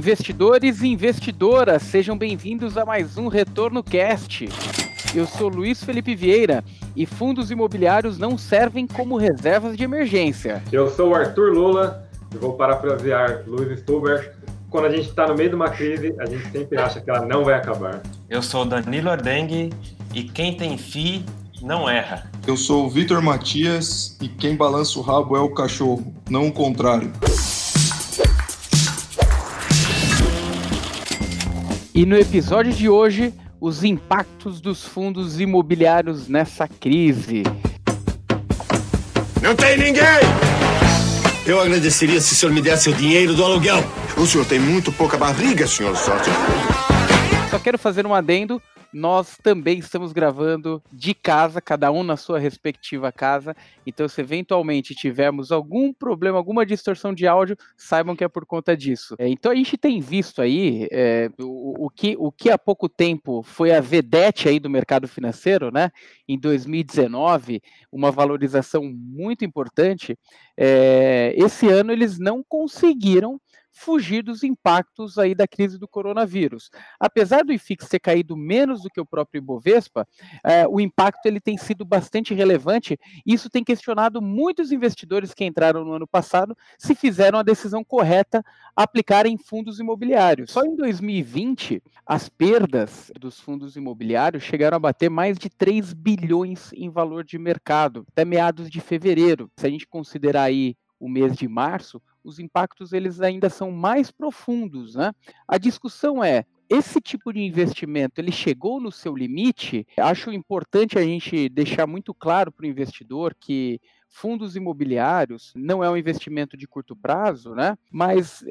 Investidores e investidoras, sejam bem-vindos a mais um Retorno Cast. Eu sou Luiz Felipe Vieira e fundos imobiliários não servem como reservas de emergência. Eu sou o Arthur Lula e vou parafrasear Luiz Stuber. Quando a gente está no meio de uma crise, a gente sempre acha que ela não vai acabar. Eu sou Danilo Ardengue e quem tem FI não erra. Eu sou o Vitor Matias e quem balança o rabo é o cachorro, não o contrário. E no episódio de hoje, os impactos dos fundos imobiliários nessa crise. Não tem ninguém! Eu agradeceria se o senhor me desse o dinheiro do aluguel. O senhor tem muito pouca barriga, senhor Sorte. Só quero fazer um adendo nós também estamos gravando de casa, cada um na sua respectiva casa. Então, se eventualmente tivermos algum problema, alguma distorção de áudio, saibam que é por conta disso. É, então, a gente tem visto aí é, o, o, que, o que há pouco tempo foi a vedete aí do mercado financeiro, né? Em 2019, uma valorização muito importante. É, esse ano eles não conseguiram fugir dos impactos aí da crise do coronavírus. Apesar do IFIX ter caído menos do que o próprio Ibovespa, é, o impacto ele tem sido bastante relevante. Isso tem questionado muitos investidores que entraram no ano passado se fizeram a decisão correta aplicar em fundos imobiliários. Só em 2020, as perdas dos fundos imobiliários chegaram a bater mais de 3 bilhões em valor de mercado, até meados de fevereiro. Se a gente considerar aí o mês de março, os impactos eles ainda são mais profundos, né? A discussão é esse tipo de investimento ele chegou no seu limite? Acho importante a gente deixar muito claro para o investidor que fundos imobiliários não é um investimento de curto prazo, né? Mas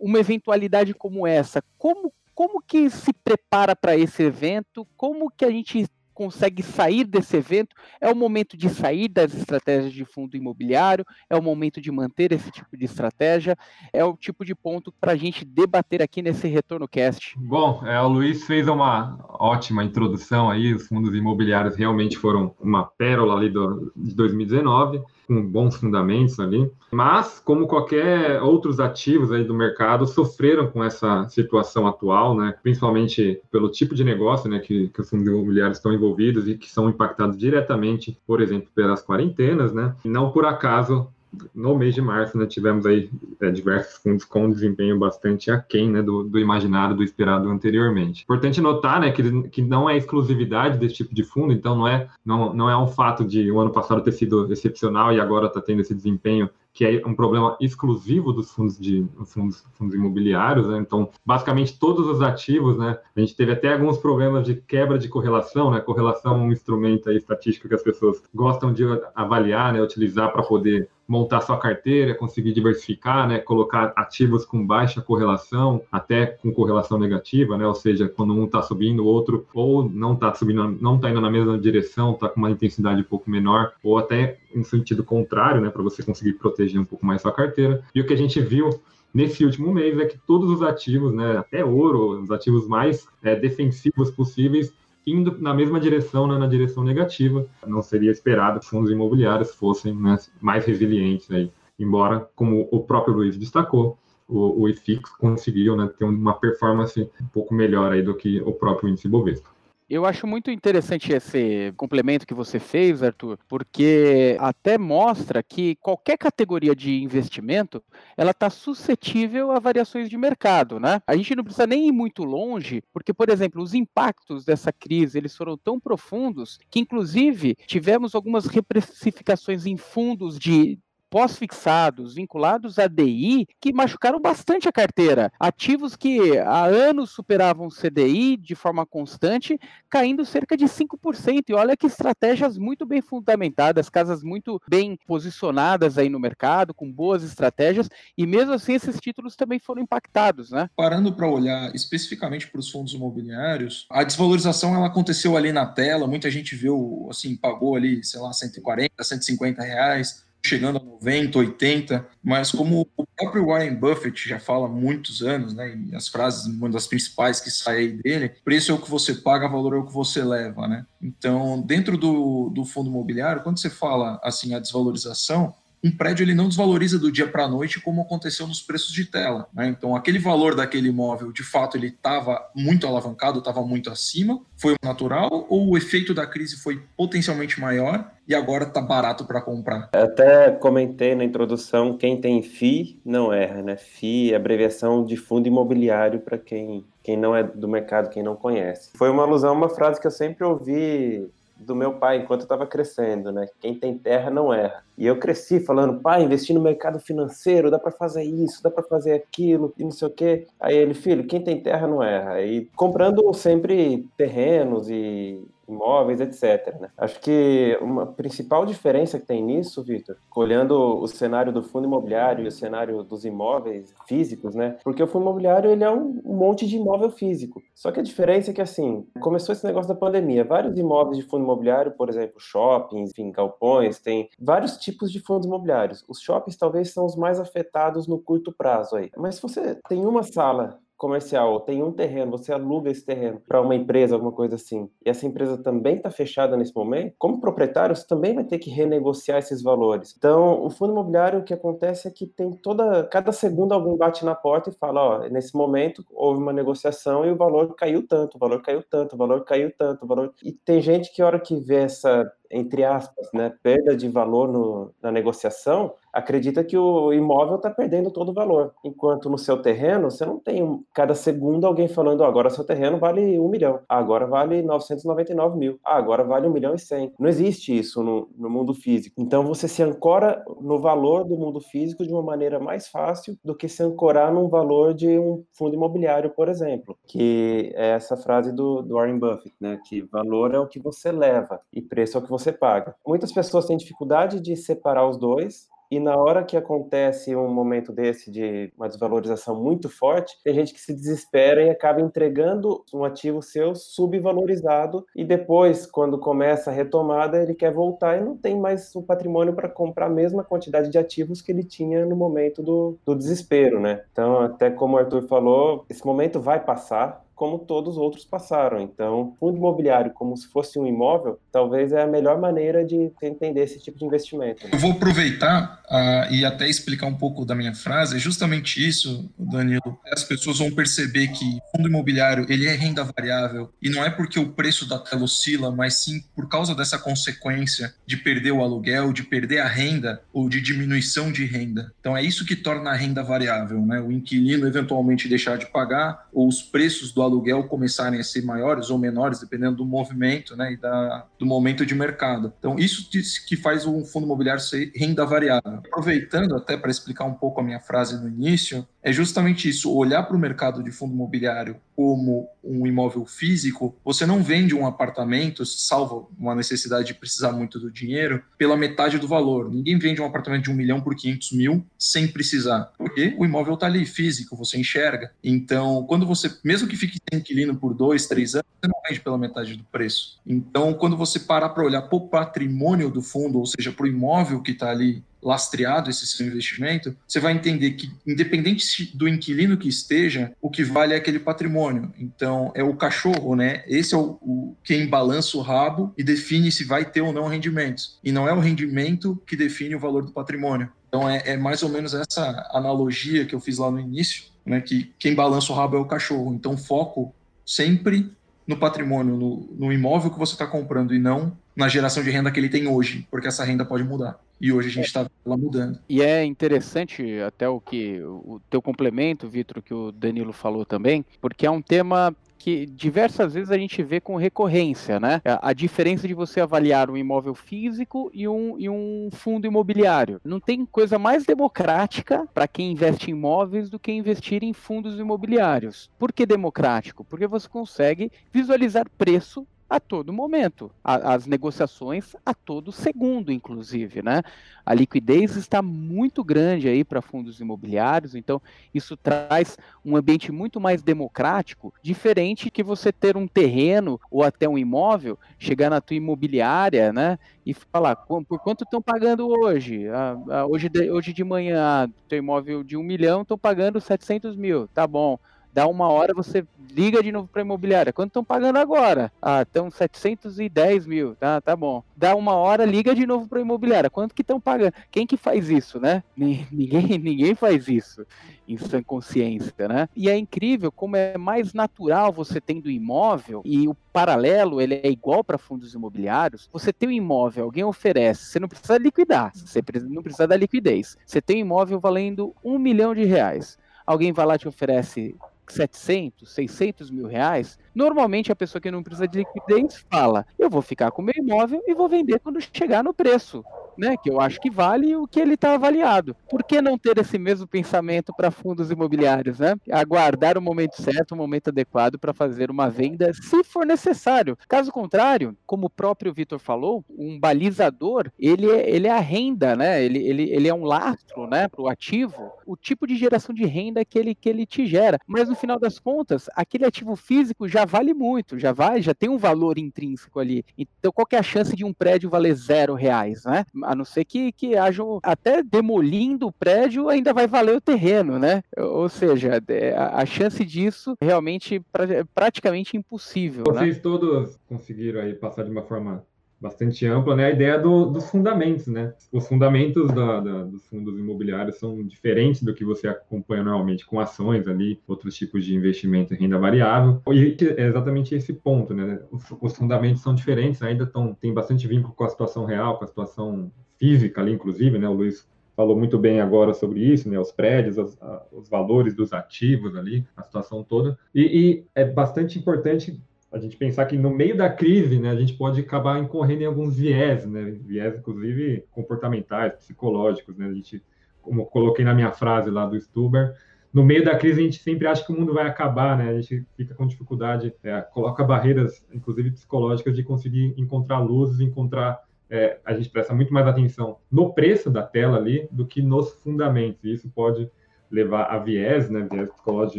uma eventualidade como essa, como como que se prepara para esse evento? Como que a gente consegue sair desse evento, é o momento de sair das estratégias de fundo imobiliário, é o momento de manter esse tipo de estratégia, é o tipo de ponto para a gente debater aqui nesse Retorno Cast. Bom, é, o Luiz fez uma ótima introdução aí, os fundos imobiliários realmente foram uma pérola ali do, de 2019 com bons fundamentos ali, mas como qualquer outros ativos aí do mercado sofreram com essa situação atual, né? Principalmente pelo tipo de negócio, né, que, que os fundos imobiliários estão envolvidos e que são impactados diretamente, por exemplo, pelas quarentenas, né? Não por acaso no mês de março, né, tivemos aí é, diversos fundos com desempenho bastante aquém né, do, do imaginado, do esperado anteriormente. Importante notar né, que, que não é exclusividade desse tipo de fundo, então não é, não, não é um fato de o ano passado ter sido excepcional e agora está tendo esse desempenho que é um problema exclusivo dos fundos de fundos, fundos imobiliários, né? Então, basicamente todos os ativos, né? A gente teve até alguns problemas de quebra de correlação, né? Correlação é um instrumento aí, estatístico que as pessoas gostam de avaliar, né? Utilizar para poder montar sua carteira, conseguir diversificar, né, colocar ativos com baixa correlação, até com correlação negativa, né, ou seja, quando um está subindo, o outro ou não está subindo, não está indo na mesma direção, está com uma intensidade um pouco menor, ou até em sentido contrário, né, para você conseguir proteger um pouco mais sua carteira. E o que a gente viu nesse último mês é que todos os ativos, né, até ouro, os ativos mais é, defensivos possíveis, indo na mesma direção, né, na direção negativa. Não seria esperado que fundos imobiliários fossem né, mais resilientes aí. Embora, como o próprio Luiz destacou, o, o IFIX conseguiu né, ter uma performance um pouco melhor aí do que o próprio índice Bovespa. Eu acho muito interessante esse complemento que você fez, Arthur, porque até mostra que qualquer categoria de investimento ela está suscetível a variações de mercado, né? A gente não precisa nem ir muito longe, porque, por exemplo, os impactos dessa crise eles foram tão profundos que, inclusive, tivemos algumas reprecificações em fundos de pós-fixados vinculados a DI que machucaram bastante a carteira. Ativos que há anos superavam o CDI de forma constante, caindo cerca de 5%. E olha que estratégias muito bem fundamentadas, casas muito bem posicionadas aí no mercado, com boas estratégias, e mesmo assim esses títulos também foram impactados, né? Parando para olhar especificamente para os fundos imobiliários, a desvalorização ela aconteceu ali na tela, muita gente viu, assim, pagou ali, sei lá, 140, 150 reais, chegando a 90, 80, mas como o próprio Warren Buffett já fala há muitos anos, né, e as frases, uma das principais que saem dele, preço é o que você paga, valor é o que você leva, né? Então, dentro do, do fundo imobiliário, quando você fala assim a desvalorização, um prédio ele não desvaloriza do dia para a noite como aconteceu nos preços de tela. Né? Então, aquele valor daquele imóvel, de fato, ele estava muito alavancado, estava muito acima, foi natural, ou o efeito da crise foi potencialmente maior e agora está barato para comprar? Até comentei na introdução, quem tem FI não erra, né? FI é abreviação de fundo imobiliário para quem, quem não é do mercado, quem não conhece. Foi uma alusão uma frase que eu sempre ouvi do meu pai enquanto eu estava crescendo, né? Quem tem terra não erra. E eu cresci falando, pai, investir no mercado financeiro, dá para fazer isso, dá para fazer aquilo, e não sei o quê. Aí ele, filho, quem tem terra não erra. E comprando sempre terrenos e imóveis, etc. Né? Acho que uma principal diferença que tem nisso, Vitor, olhando o cenário do fundo imobiliário e o cenário dos imóveis físicos, né? Porque o fundo imobiliário ele é um monte de imóvel físico. Só que a diferença é que assim começou esse negócio da pandemia, vários imóveis de fundo imobiliário, por exemplo, shoppings, enfim, galpões, tem vários tipos de fundos imobiliários. Os shoppings talvez são os mais afetados no curto prazo aí. Mas se você tem uma sala comercial, tem um terreno, você aluga esse terreno para uma empresa, alguma coisa assim, e essa empresa também está fechada nesse momento, como proprietário, você também vai ter que renegociar esses valores. Então, o fundo imobiliário, o que acontece é que tem toda, cada segundo alguém bate na porta e fala, ó, nesse momento houve uma negociação e o valor caiu tanto, o valor caiu tanto, o valor caiu tanto, o valor... E tem gente que a hora que vê essa entre aspas, né, perda de valor no, na negociação, acredita que o imóvel está perdendo todo o valor. Enquanto no seu terreno, você não tem cada segundo alguém falando, oh, agora seu terreno vale um milhão, agora vale 999 mil, agora vale um milhão e cem. Não existe isso no, no mundo físico. Então você se ancora no valor do mundo físico de uma maneira mais fácil do que se ancorar num valor de um fundo imobiliário, por exemplo, que é essa frase do, do Warren Buffett, né, que valor é o que você leva e preço é o que você você paga. Muitas pessoas têm dificuldade de separar os dois, e na hora que acontece um momento desse de uma desvalorização muito forte, tem gente que se desespera e acaba entregando um ativo seu subvalorizado e depois, quando começa a retomada, ele quer voltar e não tem mais o patrimônio para comprar a mesma quantidade de ativos que ele tinha no momento do, do desespero, né? Então, até como o Arthur falou, esse momento vai passar, como todos os outros passaram. Então, fundo imobiliário, como se fosse um imóvel, talvez é a melhor maneira de entender esse tipo de investimento. Eu vou aproveitar uh, e até explicar um pouco da minha frase. É justamente isso, Danilo. As pessoas vão perceber que fundo imobiliário ele é renda variável e não é porque o preço da tela oscila, mas sim por causa dessa consequência de perder o aluguel, de perder a renda ou de diminuição de renda. Então, é isso que torna a renda variável, né? O inquilino eventualmente deixar de pagar ou os preços do aluguel começarem a ser maiores ou menores, dependendo do movimento né, e da, do momento de mercado. Então, isso que faz um fundo imobiliário ser renda variável. Aproveitando até para explicar um pouco a minha frase no início, é justamente isso: olhar para o mercado de fundo imobiliário como um imóvel físico, você não vende um apartamento, salvo uma necessidade de precisar muito do dinheiro, pela metade do valor. Ninguém vende um apartamento de um milhão por 500 mil sem precisar, porque o imóvel está ali físico, você enxerga. Então, quando você, mesmo que fique sem inquilino por dois, três anos, você não vende pela metade do preço. Então, quando você parar para olhar para o patrimônio do fundo, ou seja, para o imóvel que está ali lastreado esse seu investimento, você vai entender que, independente do inquilino que esteja, o que vale é aquele patrimônio. Então, é o cachorro, né? Esse é o, o quem balança o rabo e define se vai ter ou não rendimentos. E não é o rendimento que define o valor do patrimônio. Então, é, é mais ou menos essa analogia que eu fiz lá no início, né? Que quem balança o rabo é o cachorro. Então, foco sempre no patrimônio, no, no imóvel que você está comprando e não na geração de renda que ele tem hoje, porque essa renda pode mudar. E hoje a gente está lá mudando. E é interessante até o que o teu complemento, Vitor, que o Danilo falou também, porque é um tema que diversas vezes a gente vê com recorrência, né? A diferença de você avaliar um imóvel físico e um, e um fundo imobiliário. Não tem coisa mais democrática para quem investe em imóveis do que investir em fundos imobiliários. Por que democrático? Porque você consegue visualizar preço a todo momento, a, as negociações a todo segundo, inclusive, né? A liquidez está muito grande aí para fundos imobiliários, então isso traz um ambiente muito mais democrático, diferente que você ter um terreno ou até um imóvel, chegar na tua imobiliária, né? E falar, por quanto estão pagando hoje? Ah, hoje, de, hoje de manhã, teu imóvel de um milhão estão pagando 700 mil, tá bom Dá uma hora, você liga de novo para a imobiliária. Quanto estão pagando agora? Ah, estão 710 mil. Tá, tá bom. Dá uma hora, liga de novo para a imobiliária. Quanto que estão pagando? Quem que faz isso, né? Ninguém, ninguém faz isso em sua consciência, né? E é incrível como é mais natural você tendo imóvel e o paralelo ele é igual para fundos imobiliários. Você tem um imóvel, alguém oferece, você não precisa liquidar, você não precisa da liquidez. Você tem um imóvel valendo um milhão de reais. Alguém vai lá e te oferece 700, 600 mil reais, normalmente a pessoa que não precisa de liquidez fala: eu vou ficar com o meu imóvel e vou vender quando chegar no preço. Né, que eu acho que vale o que ele está avaliado. Por que não ter esse mesmo pensamento para fundos imobiliários, né? Aguardar o momento certo, o momento adequado para fazer uma venda, se for necessário. Caso contrário, como o próprio Vitor falou, um balizador ele é, ele é a renda, né? Ele, ele, ele é um lastro, né, para o ativo, o tipo de geração de renda que ele, que ele te gera. Mas no final das contas, aquele ativo físico já vale muito, já vai, já tem um valor intrínseco ali. Então, qual é a chance de um prédio valer zero reais, né? A não ser que, que haja até demolindo o prédio, ainda vai valer o terreno, né? Ou seja, é, a, chance disso realmente pra, praticamente impossível. Vocês né? todos conseguiram aí passar de uma forma bastante ampla, né? A ideia do, dos fundamentos, né? Os fundamentos da, da, dos fundos imobiliários são diferentes do que você acompanha normalmente com ações ali, outros tipos de investimento em renda variável. E é exatamente esse ponto, né? Os, os fundamentos são diferentes, ainda estão tem bastante vínculo com a situação real, com a situação física ali, inclusive, né? O Luiz falou muito bem agora sobre isso, né? Os prédios, os, os valores dos ativos ali, a situação toda. E, e é bastante importante a gente pensar que no meio da crise, né, a gente pode acabar incorrendo em alguns viés, né, viés inclusive comportamentais, psicológicos, né, a gente, como coloquei na minha frase lá do Stuber, no meio da crise a gente sempre acha que o mundo vai acabar, né, a gente fica com dificuldade, é, coloca barreiras, inclusive psicológicas, de conseguir encontrar luzes, encontrar é, a gente presta muito mais atenção no preço da tela ali do que nos fundamentos. E isso pode levar a viés, né, viés psicológico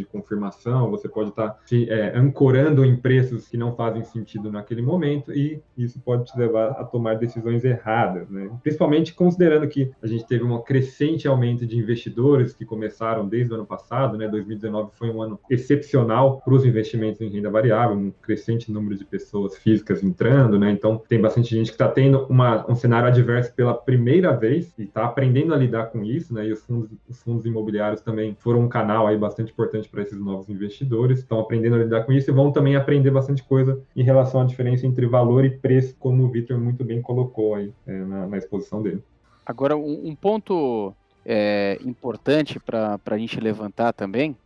de confirmação, você pode estar tá se é, ancorando em preços que não fazem sentido naquele momento e isso pode te levar a tomar decisões erradas, né? Principalmente considerando que a gente teve um crescente aumento de investidores que começaram desde o ano passado, né? 2019 foi um ano excepcional para os investimentos em renda variável, um crescente número de pessoas físicas entrando, né? Então tem bastante gente que está tendo uma, um cenário adverso pela primeira vez e está aprendendo a lidar com isso, né? E os fundos, os fundos imobiliários também foram um canal aí bastante importante para esses novos investidores, estão aprendendo a lidar com isso e vão também aprender bastante coisa em relação à diferença entre valor e preço, como o Victor muito bem colocou aí é, na, na, exposição dele. Agora, um, um ponto é, importante para a gente levantar também,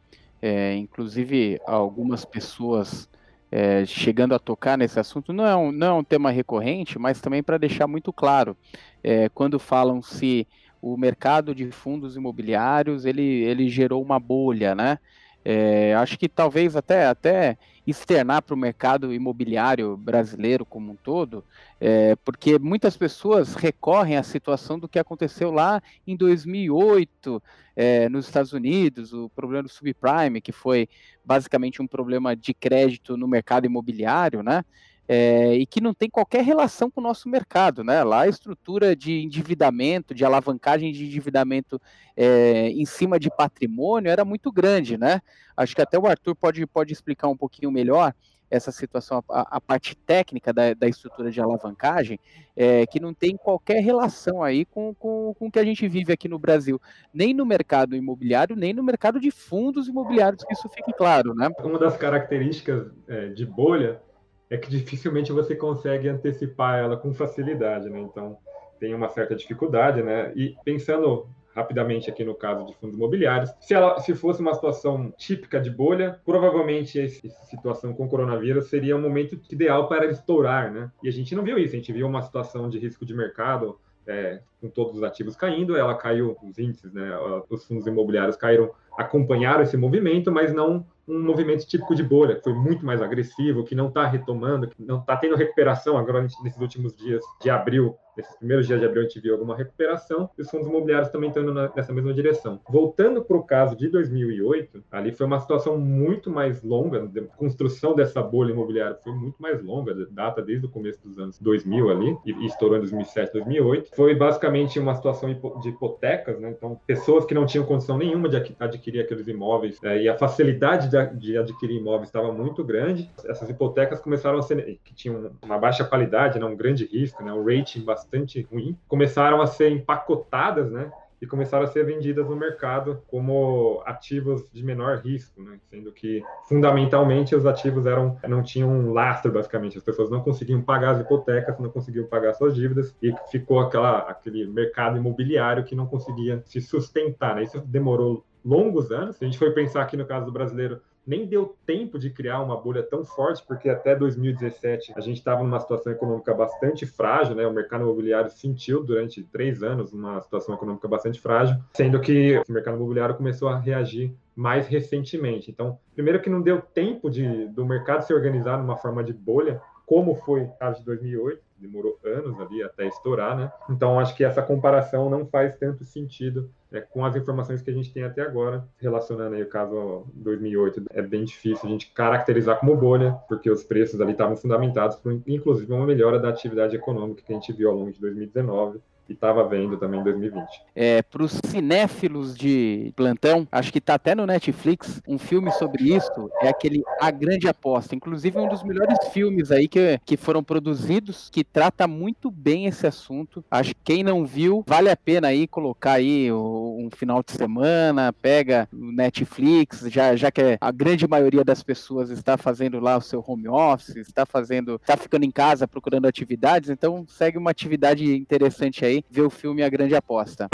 é, inclusive algumas pessoas é, chegando a tocar nesse assunto, não é um, não é um tema recorrente, mas também para deixar muito claro, é, quando falam se o mercado de fundos imobiliários ele, ele gerou uma bolha, né? É, acho que talvez até, até externar para o mercado imobiliário brasileiro como um todo, é, porque muitas pessoas recorrem à situação do que aconteceu lá em 2008 é, nos Estados Unidos, o problema do subprime, que foi basicamente um problema de crédito no mercado imobiliário, né? É, e que não tem qualquer relação com o nosso mercado, né? Lá a estrutura de endividamento, de alavancagem de endividamento é, em cima de patrimônio era muito grande, né? Acho que até o Arthur pode, pode explicar um pouquinho melhor essa situação, a, a parte técnica da, da, estrutura de alavancagem, é, que não tem qualquer relação aí com, com, com o que a gente vive aqui no Brasil, nem no mercado imobiliário, nem no mercado de fundos imobiliários, que isso fique claro, né? Uma das características é, de bolha é que dificilmente você consegue antecipar ela com facilidade, né? Então, tem uma certa dificuldade, né? E pensando rapidamente aqui no caso de fundos imobiliários, se ela se fosse uma situação típica de bolha, provavelmente essa situação com o coronavírus seria um momento ideal para estourar, né? E a gente não viu isso, a gente viu uma situação de risco de mercado é, com todos os ativos caindo, ela caiu, os índices, né? Os fundos imobiliários caíram, acompanharam esse movimento, mas não um movimento típico de bolha, que foi muito mais agressivo, que não está retomando, que não está tendo recuperação agora nesses últimos dias de abril nesses primeiros dias de abril a gente viu alguma recuperação e os fundos imobiliários também estão indo nessa mesma direção. Voltando para o caso de 2008, ali foi uma situação muito mais longa, a construção dessa bolha imobiliária foi muito mais longa, data desde o começo dos anos 2000 ali, e estourou em 2007, 2008. Foi basicamente uma situação de hipotecas, né? então pessoas que não tinham condição nenhuma de adquirir aqueles imóveis é, e a facilidade de, de adquirir imóveis estava muito grande, essas hipotecas começaram a ser, que tinham uma baixa qualidade, né, um grande risco, né, um rating bastante ruim, começaram a ser empacotadas, né, e começaram a ser vendidas no mercado como ativos de menor risco, né? sendo que fundamentalmente os ativos eram não tinham um lastro basicamente, as pessoas não conseguiam pagar as hipotecas, não conseguiam pagar suas dívidas e ficou aquela aquele mercado imobiliário que não conseguia se sustentar. Né? Isso demorou longos anos. Se a gente for pensar aqui no caso do brasileiro, nem deu tempo de criar uma bolha tão forte, porque até 2017 a gente estava numa situação econômica bastante frágil, né? O mercado imobiliário sentiu durante três anos uma situação econômica bastante frágil, sendo que o mercado imobiliário começou a reagir mais recentemente. Então, primeiro que não deu tempo de, do mercado se organizar numa forma de bolha, como foi o caso de 2008, demorou anos ali até estourar, né? Então acho que essa comparação não faz tanto sentido né, com as informações que a gente tem até agora, relacionando aí o caso 2008, é bem difícil a gente caracterizar como bolha, porque os preços ali estavam fundamentados por, inclusive, uma melhora da atividade econômica que a gente viu ao longo de 2019 e estava vendo também em 2020. É, para os cinéfilos de plantão, acho que está até no Netflix, um filme sobre isso, é aquele A Grande Aposta, inclusive um dos melhores filmes aí que, que foram produzidos, que trata muito bem esse assunto. Acho que quem não viu, vale a pena aí colocar aí um final de semana, pega o Netflix, já, já que a grande maioria das pessoas está fazendo lá o seu home office, está fazendo, está ficando em casa procurando atividades, então segue uma atividade interessante aí ver o filme A Grande Aposta.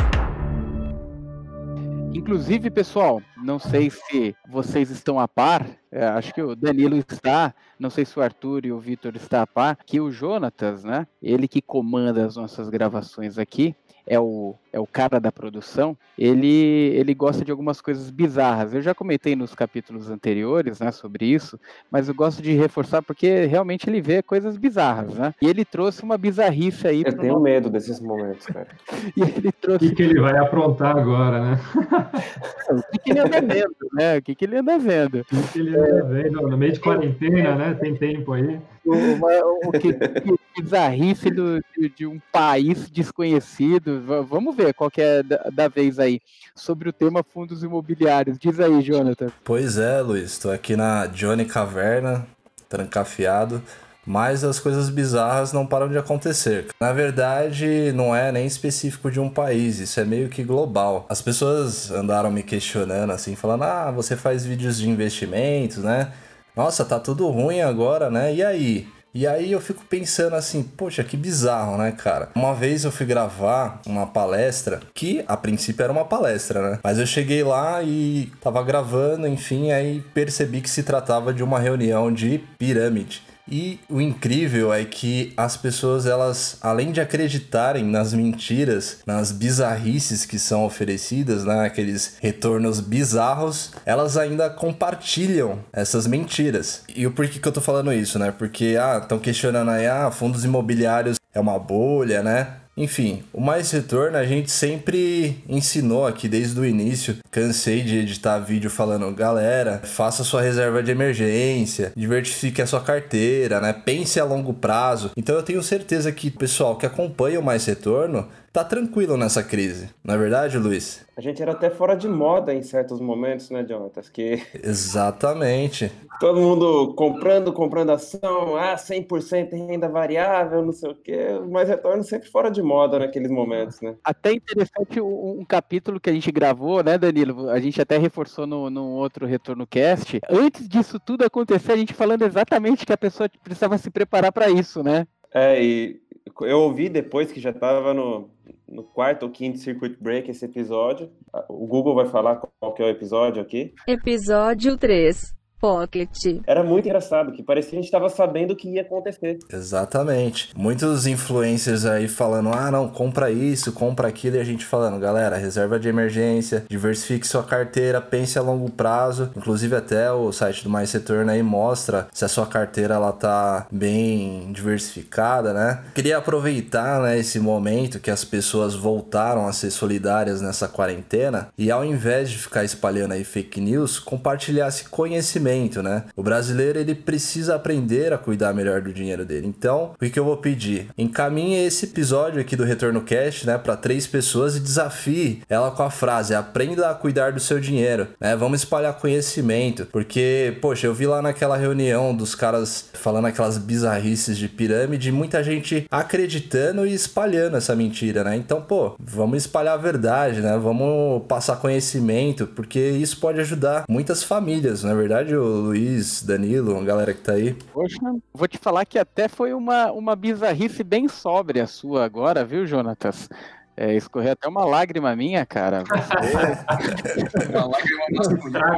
Inclusive, pessoal, não sei se vocês estão a par, é, acho que o Danilo está, não sei se o Arthur e o Vitor estão a par, que o Jonatas, né, ele que comanda as nossas gravações aqui, é o, é o cara da produção, ele, ele gosta de algumas coisas bizarras. Eu já comentei nos capítulos anteriores né, sobre isso, mas eu gosto de reforçar porque realmente ele vê coisas bizarras, né? E ele trouxe uma bizarrice aí. Eu tenho medo desses momentos, cara. e ele trouxe... O que, que ele vai aprontar agora, né? o que, que ele anda vendo, né? O que, que ele anda vendo? O que, que ele anda vendo? No meio de quarentena, né? Tem tempo aí. O, o que, que bizarrice do, de, de, um país desconhecido. vamos ver qual que é da, da, vez aí. Sobre o tema fundos imobiliários. Diz aí, Jonathan. Pois é, Luiz. Estou aqui na Johnny Caverna, trancafiado. Mas as coisas bizarras não param de acontecer. Na verdade, não é nem específico de um país, isso é meio que global. As pessoas andaram me questionando assim, falando: ah, você faz vídeos de investimentos, né? Nossa, tá tudo ruim agora, né? E aí? E aí eu fico pensando assim, poxa, que bizarro, né, cara? Uma vez eu fui gravar uma palestra, que a princípio era uma palestra, né? Mas eu cheguei lá e tava gravando, enfim, aí percebi que se tratava de uma reunião de pirâmide. E o incrível é que as pessoas, elas, além de acreditarem nas mentiras, nas bizarrices que são oferecidas, né, aqueles retornos bizarros, elas ainda compartilham essas mentiras. E o porquê que eu tô falando isso, né? Porque, ah, estão questionando aí, ah, fundos imobiliários é uma bolha, né? Enfim, o Mais Retorno a gente sempre ensinou aqui desde o início. Cansei de editar vídeo falando, galera, faça sua reserva de emergência, diversifique a sua carteira, né? Pense a longo prazo. Então eu tenho certeza que o pessoal que acompanha o Mais Retorno tá tranquilo nessa crise. Não é verdade, Luiz? A gente era até fora de moda em certos momentos, né, Jonatas? Que... Exatamente. Todo mundo comprando, comprando ação, ah, 100% em renda variável, não sei o quê, mas retorno sempre fora de moda naqueles momentos, né? Até interessante um, um capítulo que a gente gravou, né, Danilo? A gente até reforçou no, no outro Retorno Cast. Antes disso tudo acontecer, a gente falando exatamente que a pessoa precisava se preparar para isso, né? É, e eu ouvi depois que já estava no, no quarto ou quinto circuit break esse episódio. O Google vai falar qual que é o episódio aqui. Episódio 3. Pocket. Era muito engraçado, que parecia que a gente estava sabendo o que ia acontecer. Exatamente. Muitos influencers aí falando: ah, não, compra isso, compra aquilo, e a gente falando, galera, reserva de emergência, diversifique sua carteira, pense a longo prazo. Inclusive, até o site do Mais Retorno aí mostra se a sua carteira ela tá bem diversificada, né? Queria aproveitar né, esse momento que as pessoas voltaram a ser solidárias nessa quarentena e ao invés de ficar espalhando aí fake news, compartilhasse conhecimento conhecimento, né? O brasileiro ele precisa aprender a cuidar melhor do dinheiro dele. Então, o que, eu vou pedir? Encaminhe esse episódio aqui do Retorno Cash, né, para três pessoas e desafie ela com a frase: aprenda a cuidar do seu dinheiro, né? Vamos espalhar conhecimento, porque, poxa, eu vi lá naquela reunião dos caras falando aquelas bizarrices de pirâmide, muita gente acreditando e espalhando essa mentira, né? Então, pô, vamos espalhar a verdade, né? Vamos passar conhecimento, porque isso pode ajudar muitas famílias, não é verdade, o Luiz, Danilo, a galera que tá aí? Poxa, vou te falar que até foi uma, uma bizarrice bem sóbria a sua agora, viu, Jonatas? É, escorreu até uma lágrima minha, cara. Você... Uma lágrima masculina.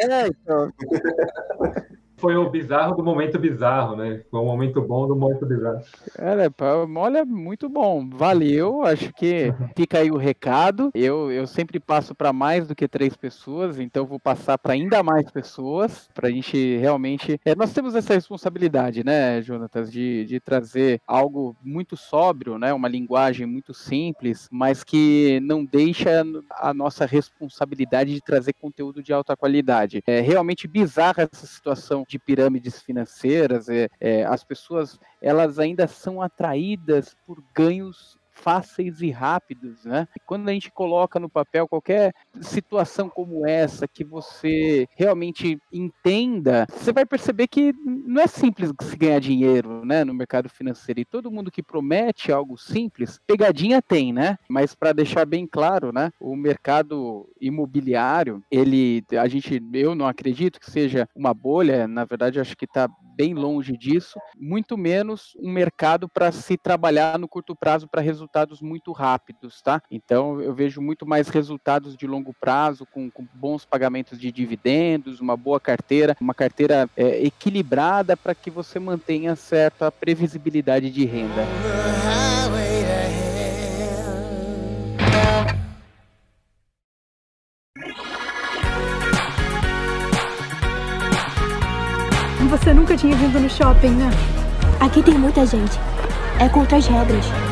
É, então, Foi o bizarro do momento bizarro, né? Foi um momento bom do momento bizarro. Cara, olha, muito bom. Valeu. Acho que fica aí o recado. Eu, eu sempre passo para mais do que três pessoas, então vou passar para ainda mais pessoas, para a gente realmente. É, nós temos essa responsabilidade, né, Jonatas, de, de trazer algo muito sóbrio, né? Uma linguagem muito simples, mas que não deixa a nossa responsabilidade de trazer conteúdo de alta qualidade. É realmente bizarra essa situação de pirâmides financeiras. É, é, as pessoas elas ainda são atraídas por ganhos fáceis e rápidos, né? Quando a gente coloca no papel qualquer situação como essa que você realmente entenda, você vai perceber que não é simples se ganhar dinheiro, né, no mercado financeiro. E todo mundo que promete algo simples, pegadinha tem, né? Mas para deixar bem claro, né, o mercado imobiliário, ele, a gente, eu não acredito que seja uma bolha. Na verdade, acho que está bem longe disso. Muito menos um mercado para se trabalhar no curto prazo para resultados muito rápidos, tá? Então eu vejo muito mais resultados de longo prazo, com, com bons pagamentos de dividendos, uma boa carteira, uma carteira é, equilibrada para que você mantenha certa previsibilidade de renda. Você nunca tinha vindo no shopping, né? Aqui tem muita gente. É contra as regras.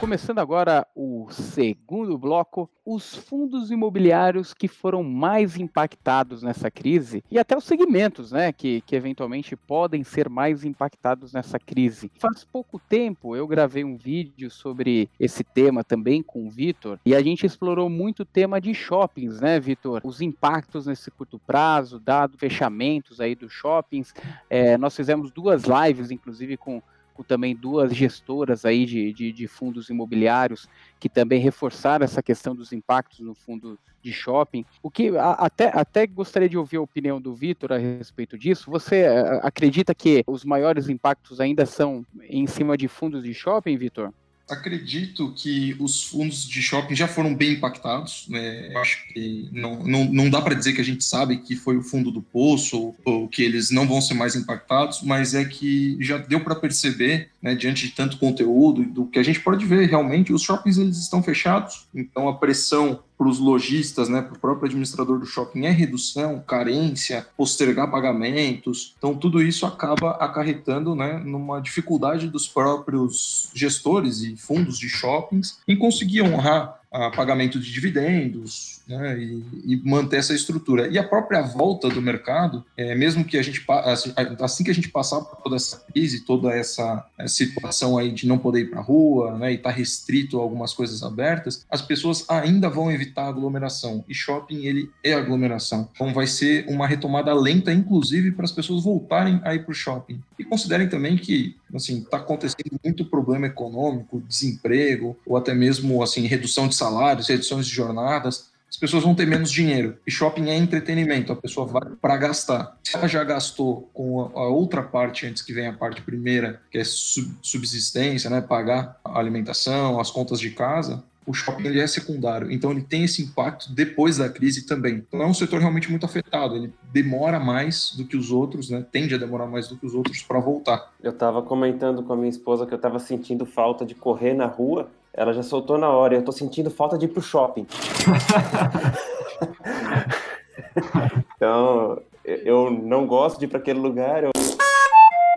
Começando agora o segundo bloco, os fundos imobiliários que foram mais impactados nessa crise e até os segmentos, né, que, que eventualmente podem ser mais impactados nessa crise. Faz pouco tempo eu gravei um vídeo sobre esse tema também com o Vitor e a gente explorou muito o tema de shoppings, né, Vitor? Os impactos nesse curto prazo, dado fechamentos aí dos shoppings. É, nós fizemos duas lives, inclusive com também duas gestoras aí de, de, de, fundos imobiliários que também reforçaram essa questão dos impactos no fundo de shopping. O que até, até gostaria de ouvir a opinião do Vitor a respeito disso. Você a, acredita que os maiores impactos ainda são em cima de fundos de shopping, Vitor? Acredito que os fundos de shopping já foram bem impactados. Né? Acho que não, não, não dá para dizer que a gente sabe que foi o fundo do poço ou, ou, que eles não vão ser mais impactados, mas é que já deu para perceber, né, diante de tanto conteúdo, do que a gente pode ver realmente, os shoppings eles estão fechados, então a pressão para os lojistas, né, para o próprio administrador do shopping é redução, carência, postergar pagamentos. Então tudo isso acaba acarretando, né, numa dificuldade dos próprios gestores e fundos de shoppings em conseguir honrar a pagamento de dividendos né, e, e, manter essa estrutura. E a própria volta do mercado, é, mesmo que a gente assim, assim que a gente passar por toda essa crise, toda essa, essa situação aí de não poder ir para a rua né, e estar tá restrito a algumas coisas abertas, as pessoas ainda vão evitar aglomeração. E shopping ele é aglomeração. Então vai ser uma retomada lenta, inclusive para as pessoas voltarem a ir para o shopping. E considerem também que assim está acontecendo muito problema econômico, desemprego ou até mesmo assim redução de salários, reduções de jornadas, as pessoas vão ter menos dinheiro. E shopping é entretenimento, a pessoa vai para gastar. Se ela já gastou com a outra parte antes que vem a parte primeira, que é subsistência, né, pagar a alimentação, as contas de casa, o shopping ele é secundário, então ele tem esse impacto depois da crise também. Então é um setor realmente muito afetado, ele demora mais do que os outros, né? Tende a demorar mais do que os outros para voltar. Eu estava comentando com a minha esposa que eu estava sentindo falta de correr na rua ela já soltou na hora. Eu tô sentindo falta de ir pro shopping. então, eu não gosto de ir para aquele lugar. Eu...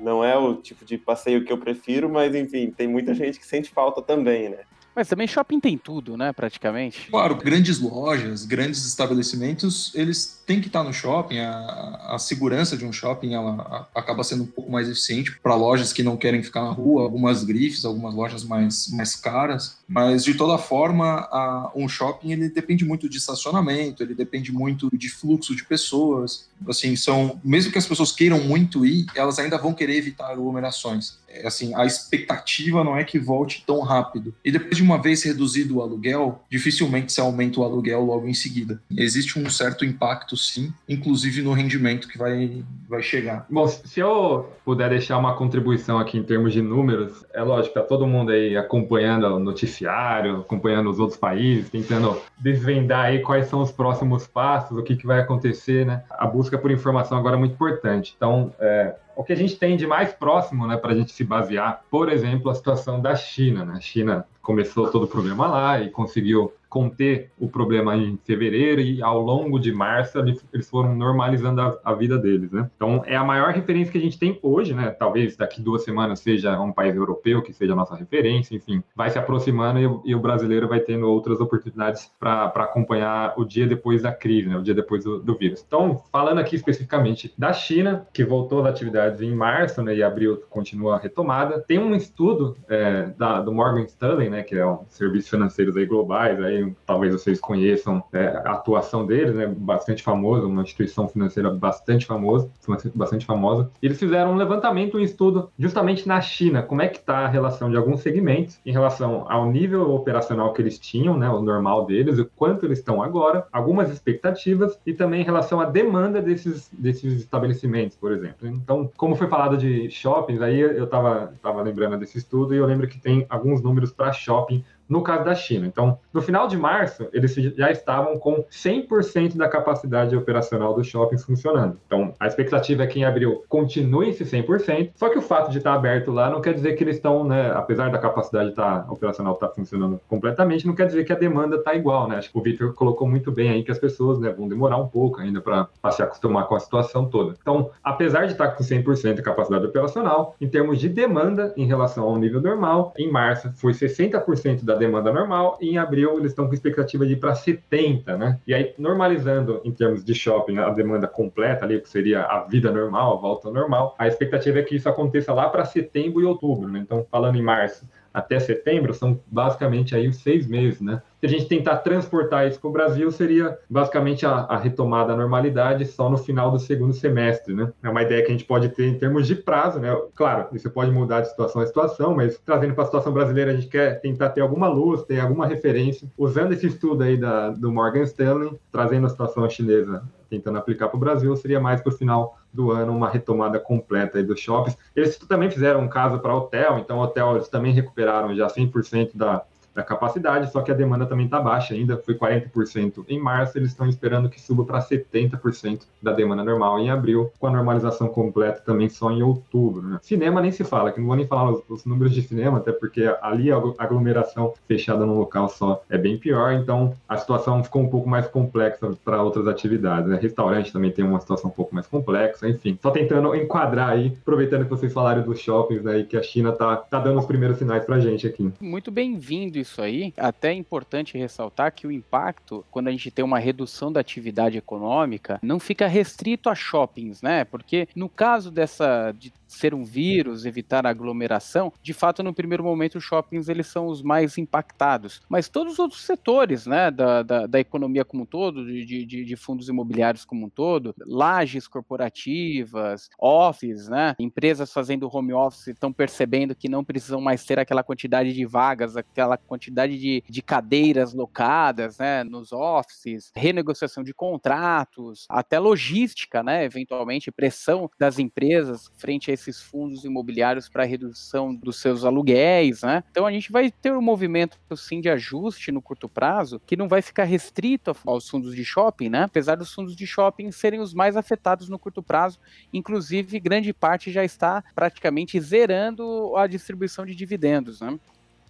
Não é o tipo de passeio que eu prefiro, mas enfim, tem muita gente que sente falta também, né? Mas também shopping tem tudo, né, praticamente. Claro, grandes lojas, grandes estabelecimentos, eles têm que estar no shopping. A, a segurança de um shopping ela acaba sendo um pouco mais eficiente para lojas que não querem ficar na rua, algumas grifes, algumas lojas mais, mais caras. Mas de toda forma, a, um shopping ele depende muito de estacionamento, ele depende muito de fluxo de pessoas. Assim, são mesmo que as pessoas queiram muito ir, elas ainda vão querer evitar aglomerações. É, assim, a expectativa não é que volte tão rápido. E depois de uma vez reduzido o aluguel, dificilmente se aumenta o aluguel logo em seguida. Existe um certo impacto, sim, inclusive no rendimento que vai, vai chegar. Bom, se eu puder deixar uma contribuição aqui em termos de números, é lógico, tá todo mundo aí acompanhando o noticiário, acompanhando os outros países, tentando desvendar aí quais são os próximos passos, o que, que vai acontecer, né? A busca por informação agora é muito importante. Então, é, o que a gente tem de mais próximo, né, para a gente se basear, por exemplo, a situação da China. Né? A China começou todo o problema lá e conseguiu conter o problema em fevereiro e ao longo de março eles foram normalizando a, a, vida deles, né? Então é a maior referência que a gente tem hoje, né? Talvez daqui duas semanas seja um país europeu que seja a nossa referência, enfim, vai se aproximando e, e o brasileiro vai tendo outras oportunidades para acompanhar o dia depois da crise, né? O dia depois do, do, vírus. Então falando aqui especificamente da China, que voltou às atividades em março, né? E abril continua a retomada. Tem um estudo é, da, do Morgan Stanley, né? Que é um serviço financeiros aí globais aí talvez vocês conheçam é, a atuação deles, né, bastante famosa, uma instituição financeira bastante famosa, bastante famosa. Eles fizeram um levantamento, um estudo justamente na China, como é que está a relação de alguns segmentos em relação ao nível operacional que eles tinham, né, o normal deles, o quanto eles estão agora, algumas expectativas e também em relação à demanda desses, desses estabelecimentos, por exemplo. Então, como foi falado de shoppings, aí eu estava tava lembrando desse estudo e eu lembro que tem alguns números para shopping no caso da China. Então, no final de março, eles já estavam com 100% da capacidade operacional dos shoppings funcionando. Então, a expectativa é que em abril continue esse 100%, só que o fato de estar aberto lá não quer dizer que eles estão, né, apesar da capacidade estar, operacional estar funcionando completamente, não quer dizer que a demanda está igual, né? Acho que o Victor colocou muito bem aí que as pessoas né, vão demorar um pouco ainda para se acostumar com a situação toda. Então, apesar de estar com 100% da capacidade operacional, em termos de demanda em relação ao nível normal, em março foi 60% da da demanda normal, e em abril eles estão com expectativa de ir para 70, né? E aí, normalizando em termos de shopping a demanda completa ali, que seria a vida normal, a volta normal, a expectativa é que isso aconteça lá para setembro e outubro, né? Então, falando em março, até setembro são basicamente aí os seis meses, né? Se a gente tentar transportar isso para o Brasil, seria basicamente a, a, retomada à normalidade só no final do segundo semestre, né? É uma ideia que a gente pode ter em termos de prazo, né? Claro, isso pode mudar de situação a situação, mas trazendo para a situação brasileira, a gente quer tentar ter alguma luz, ter alguma referência, usando esse estudo aí da, do Morgan Stanley, trazendo a situação chinesa tentando aplicar para o Brasil, seria mais para o final do ano uma retomada completa dos shoppings. Eles também fizeram um caso para hotel, então hotel eles também recuperaram já 100% da, da capacidade, só que a demanda também está baixa ainda, foi 40% em março, eles estão esperando que suba para 70% da demanda normal em abril, com a normalização completa também só em outubro. Né? Cinema nem se fala, que não vou nem falar os, os, números de cinema, até porque ali a aglomeração fechada num local só é bem pior, então a situação ficou um pouco mais complexa para outras atividades. Né? Restaurante também tem uma situação um pouco mais complexa, enfim, só tentando enquadrar aí, aproveitando que vocês falaram dos shoppings, né, e que a China tá, tá dando os primeiros sinais para gente aqui. Muito bem-vindo isso aí, até é importante ressaltar que o impacto, quando a gente tem uma redução da atividade econômica, não fica restrito a shoppings, né? Porque no caso dessa de ser um vírus, evitar a aglomeração, de fato, no primeiro momento, os shoppings eles são os mais impactados. Mas todos os outros setores né, da, da, da economia como um todo, de, de, de, fundos imobiliários como um todo, lajes corporativas, offices, né, empresas fazendo home office estão percebendo que não precisam mais ter aquela quantidade de vagas, aquela quantidade de, de cadeiras locadas né, nos offices, renegociação de contratos, até logística, né, eventualmente pressão das empresas frente a esse esses fundos imobiliários para redução dos seus aluguéis, né? Então a gente vai ter um movimento sim de ajuste no curto prazo que não vai ficar restrito aos fundos de shopping, né? Apesar dos fundos de shopping serem os mais afetados no curto prazo, inclusive grande parte já está praticamente zerando a distribuição de dividendos, né?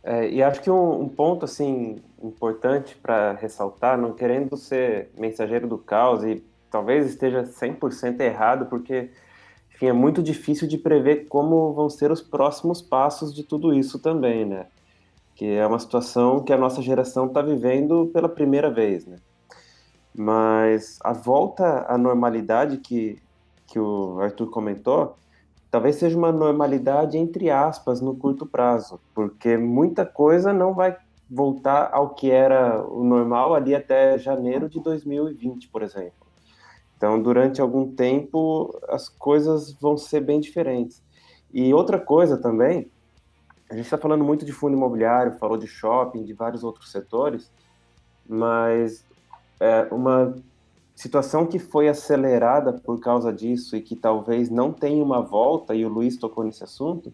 É, e acho que um, um ponto assim importante para ressaltar, não querendo ser mensageiro do caos e talvez esteja 100% errado, porque enfim, é muito difícil de prever como vão ser os próximos passos de tudo isso também, né? que é uma situação que a nossa geração está vivendo pela primeira vez, né? Mas a volta à normalidade que, que o Arthur comentou, talvez seja uma normalidade entre aspas no curto prazo, porque muita coisa não vai voltar ao que era o normal ali até janeiro de 2020, por exemplo. Então, durante algum tempo, as coisas vão ser bem diferentes. E outra coisa também, a gente está falando muito de fundo imobiliário, falou de shopping, de vários outros setores, mas é uma situação que foi acelerada por causa disso e que talvez não tenha uma volta, e o Luiz tocou nesse assunto,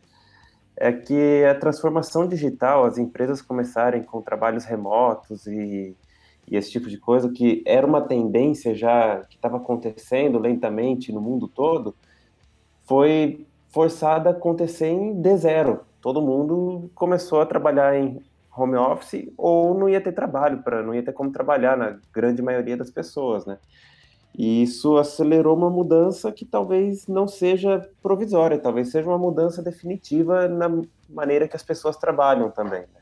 é que a transformação digital, as empresas começarem com trabalhos remotos e, e esse tipo de coisa, que era uma tendência já que estava acontecendo lentamente no mundo todo, foi forçada a acontecer em D0. Todo mundo começou a trabalhar em home office ou não ia ter trabalho para não ia ter como trabalhar na grande maioria das pessoas, né? E isso acelerou uma mudança que talvez não seja provisória, talvez seja uma mudança definitiva na maneira que as pessoas trabalham também. Né?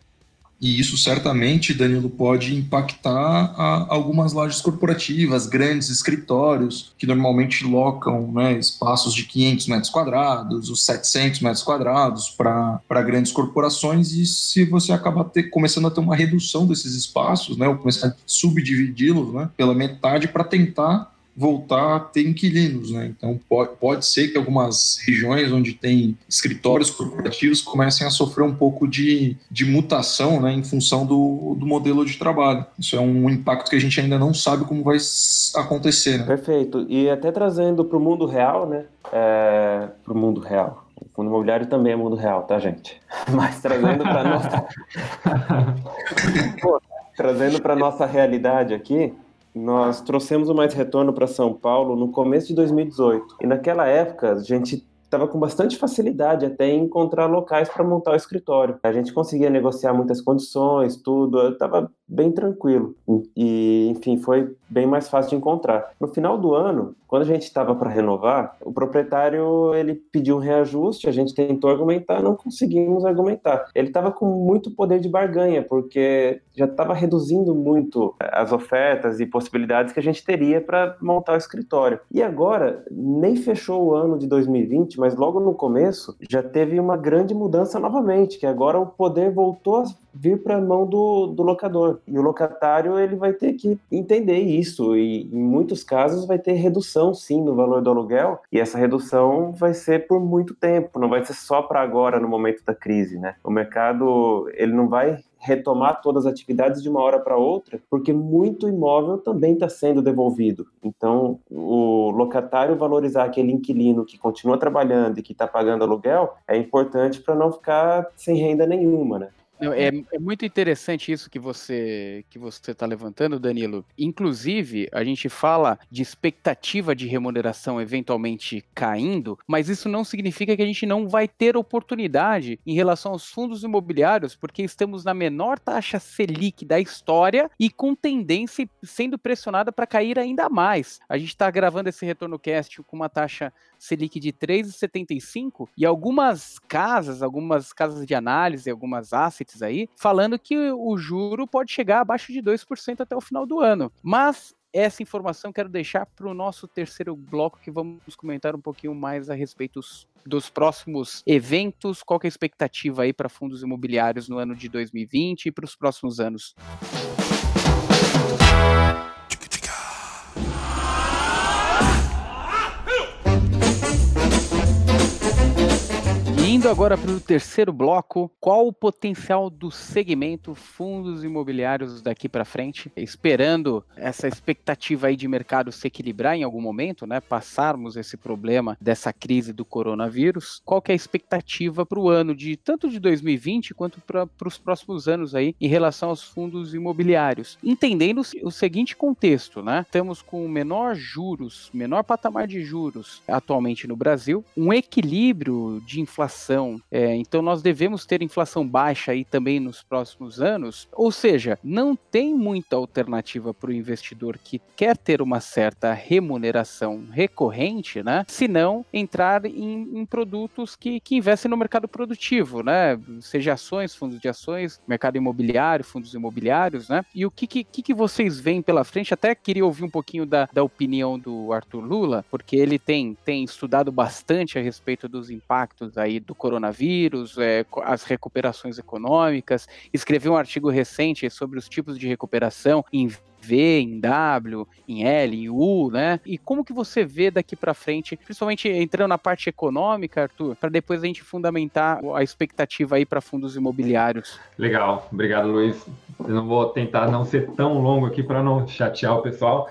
E isso certamente, Danilo, pode impactar algumas lojas corporativas, grandes escritórios, que normalmente locam né, espaços de 500 metros quadrados, os 700 metros quadrados para grandes corporações. E se você acaba ter, começando a ter uma redução desses espaços, né, ou começar a subdividi-los né, pela metade para tentar voltar a ter inquilinos, né? Então pode, pode ser que algumas regiões onde tem escritórios corporativos comecem a sofrer um pouco de, de mutação, né, em função do, do modelo de trabalho. Isso é um impacto que a gente ainda não sabe como vai acontecer. Né? Perfeito. E até trazendo para o mundo real, né? É, para o mundo real. O fundo imobiliário também é mundo real, tá, gente? Mas trazendo para nossa, Pô, trazendo para nossa realidade aqui, nós trouxemos o Mais Retorno para São Paulo no começo de 2018. E naquela época, a gente estava com bastante facilidade até em encontrar locais para montar o escritório. A gente conseguia negociar muitas condições, tudo, estava bem tranquilo. E, enfim, foi bem mais fácil de encontrar. No final do ano, quando a gente estava para renovar, o proprietário ele pediu um reajuste, a gente tentou argumentar, não conseguimos argumentar. Ele estava com muito poder de barganha, porque já estava reduzindo muito as ofertas e possibilidades que a gente teria para montar o escritório. E agora, nem fechou o ano de 2020, mas logo no começo já teve uma grande mudança novamente, que agora o poder voltou a vir para a mão do, do locador. E o locatário ele vai ter que entender isso e em muitos casos vai ter redução sim no valor do aluguel e essa redução vai ser por muito tempo, não vai ser só para agora no momento da crise, né? O mercado ele não vai retomar todas as atividades de uma hora para outra, porque muito imóvel também está sendo devolvido. Então, o locatário valorizar aquele inquilino que continua trabalhando e que está pagando aluguel é importante para não ficar sem renda nenhuma, né? É, é, muito interessante isso que você que você está levantando, Danilo. Inclusive, a gente fala de expectativa de remuneração eventualmente caindo, mas isso não significa que a gente não vai ter oportunidade em relação aos fundos imobiliários, porque estamos na menor taxa Selic da história e com tendência sendo pressionada para cair ainda mais. A gente está gravando esse retorno cast com uma taxa Selic de 3,75 e algumas casas, algumas casas de análise, algumas assets aí, falando que o juro pode chegar abaixo de 2% até o final do ano. Mas essa informação quero deixar para o nosso terceiro bloco, que vamos comentar um pouquinho mais a respeito dos próximos eventos, qual é a expectativa aí para fundos imobiliários no ano de 2020 e para os próximos anos. Indo agora para o terceiro bloco, qual o potencial do segmento fundos imobiliários daqui para frente? Esperando essa expectativa aí de mercado se equilibrar em algum momento, né? Passarmos esse problema dessa crise do coronavírus. Qual que é a expectativa para o ano de tanto de 2020 quanto para os próximos anos aí em relação aos fundos imobiliários? Entendendo o seguinte contexto, né? Estamos com menor juros, menor patamar de juros atualmente no Brasil, um equilíbrio de inflação inflação, é, então nós devemos ter inflação baixa aí também nos próximos anos. Ou seja, não tem muita alternativa para o investidor que quer ter uma certa remuneração recorrente, né? Se não entrar em, em produtos que, que investem no mercado produtivo, né? Seja ações, fundos de ações, mercado imobiliário, fundos imobiliários, né? E o que, que, que vocês veem pela frente? Até queria ouvir um pouquinho da, da opinião do Arthur Lula, porque ele tem, tem estudado bastante a respeito dos impactos aí do coronavírus, é, as recuperações econômicas, escreveu um artigo recente sobre os tipos de recuperação em V, em W, em L, em U, né? E como que você vê daqui para frente, principalmente entrando na parte econômica, Arthur, para depois a gente fundamentar a expectativa aí para fundos imobiliários? Legal, obrigado, Luiz. Eu não vou tentar não ser tão longo aqui para não chatear o pessoal.